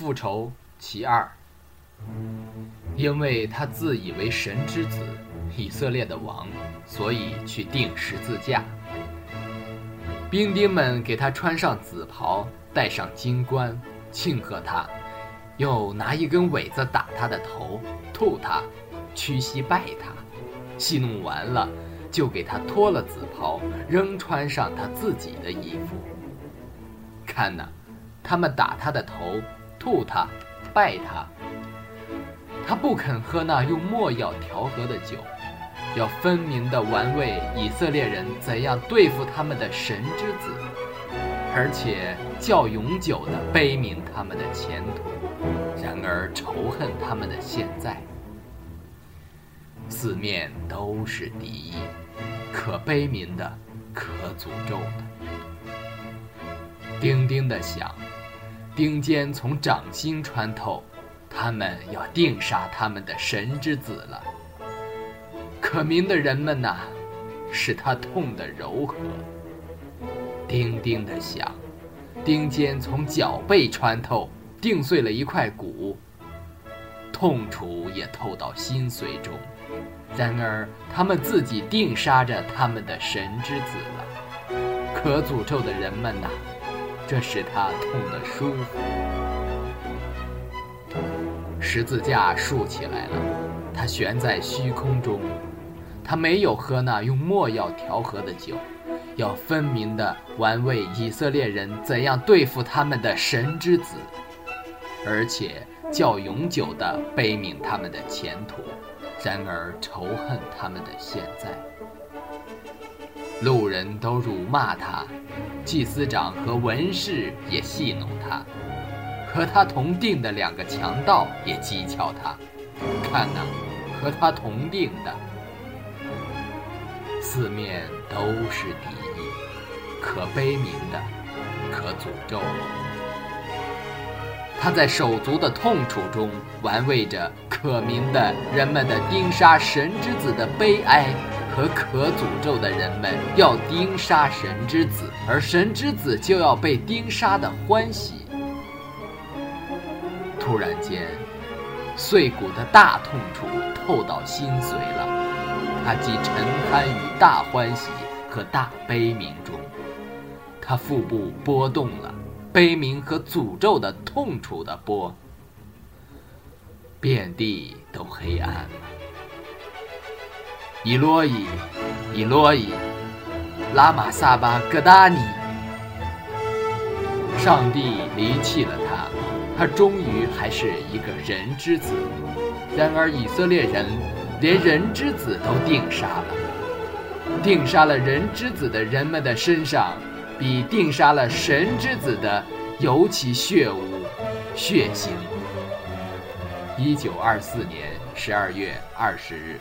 复仇其二。因为他自以为神之子，以色列的王，所以去钉十字架。兵丁们给他穿上紫袍，戴上金冠，庆贺他，又拿一根苇子打他的头，吐他，屈膝拜他。戏弄完了，就给他脱了紫袍，仍穿上他自己的衣服。看呐，他们打他的头，吐他，拜他。他不肯喝那用墨药调和的酒，要分明地玩味以色列人怎样对付他们的神之子，而且较永久地悲悯他们的前途，然而仇恨他们的现在。四面都是敌意，可悲悯的，可诅咒的。叮叮的响，钉尖从掌心穿透。他们要定杀他们的神之子了。可明的人们呐，使他痛得柔和。叮叮的响，钉尖从脚背穿透，钉碎了一块骨。痛楚也透到心髓中。然而他们自己定杀着他们的神之子了。可诅咒的人们呐，这使他痛得舒服。十字架竖起来了，它悬在虚空中。他没有喝那用墨药调和的酒，要分明地玩味以色列人怎样对付他们的神之子，而且较永久地悲悯他们的前途，然而仇恨他们的现在。路人都辱骂他，祭司长和文士也戏弄他。和他同定的两个强盗也讥诮他，看呐，和他同定的，四面都是敌意，可悲悯的，可诅咒。他在手足的痛楚中玩味着可明的人们的钉杀神之子的悲哀，和可诅咒的人们要钉杀神之子，而神之子就要被钉杀的欢喜。突然间，碎骨的大痛楚透到心髓了。他既沉酣于大欢喜和大悲鸣中，他腹部波动了，悲鸣和诅咒的痛楚的波，遍地都黑暗了。伊洛伊，伊洛伊，拉玛萨巴格达尼，上帝离弃了他。他终于还是一个人之子，然而以色列人连人之子都定杀了。定杀了人之子的人们的身上，比定杀了神之子的尤其血污、血腥。一九二四年十二月二十日。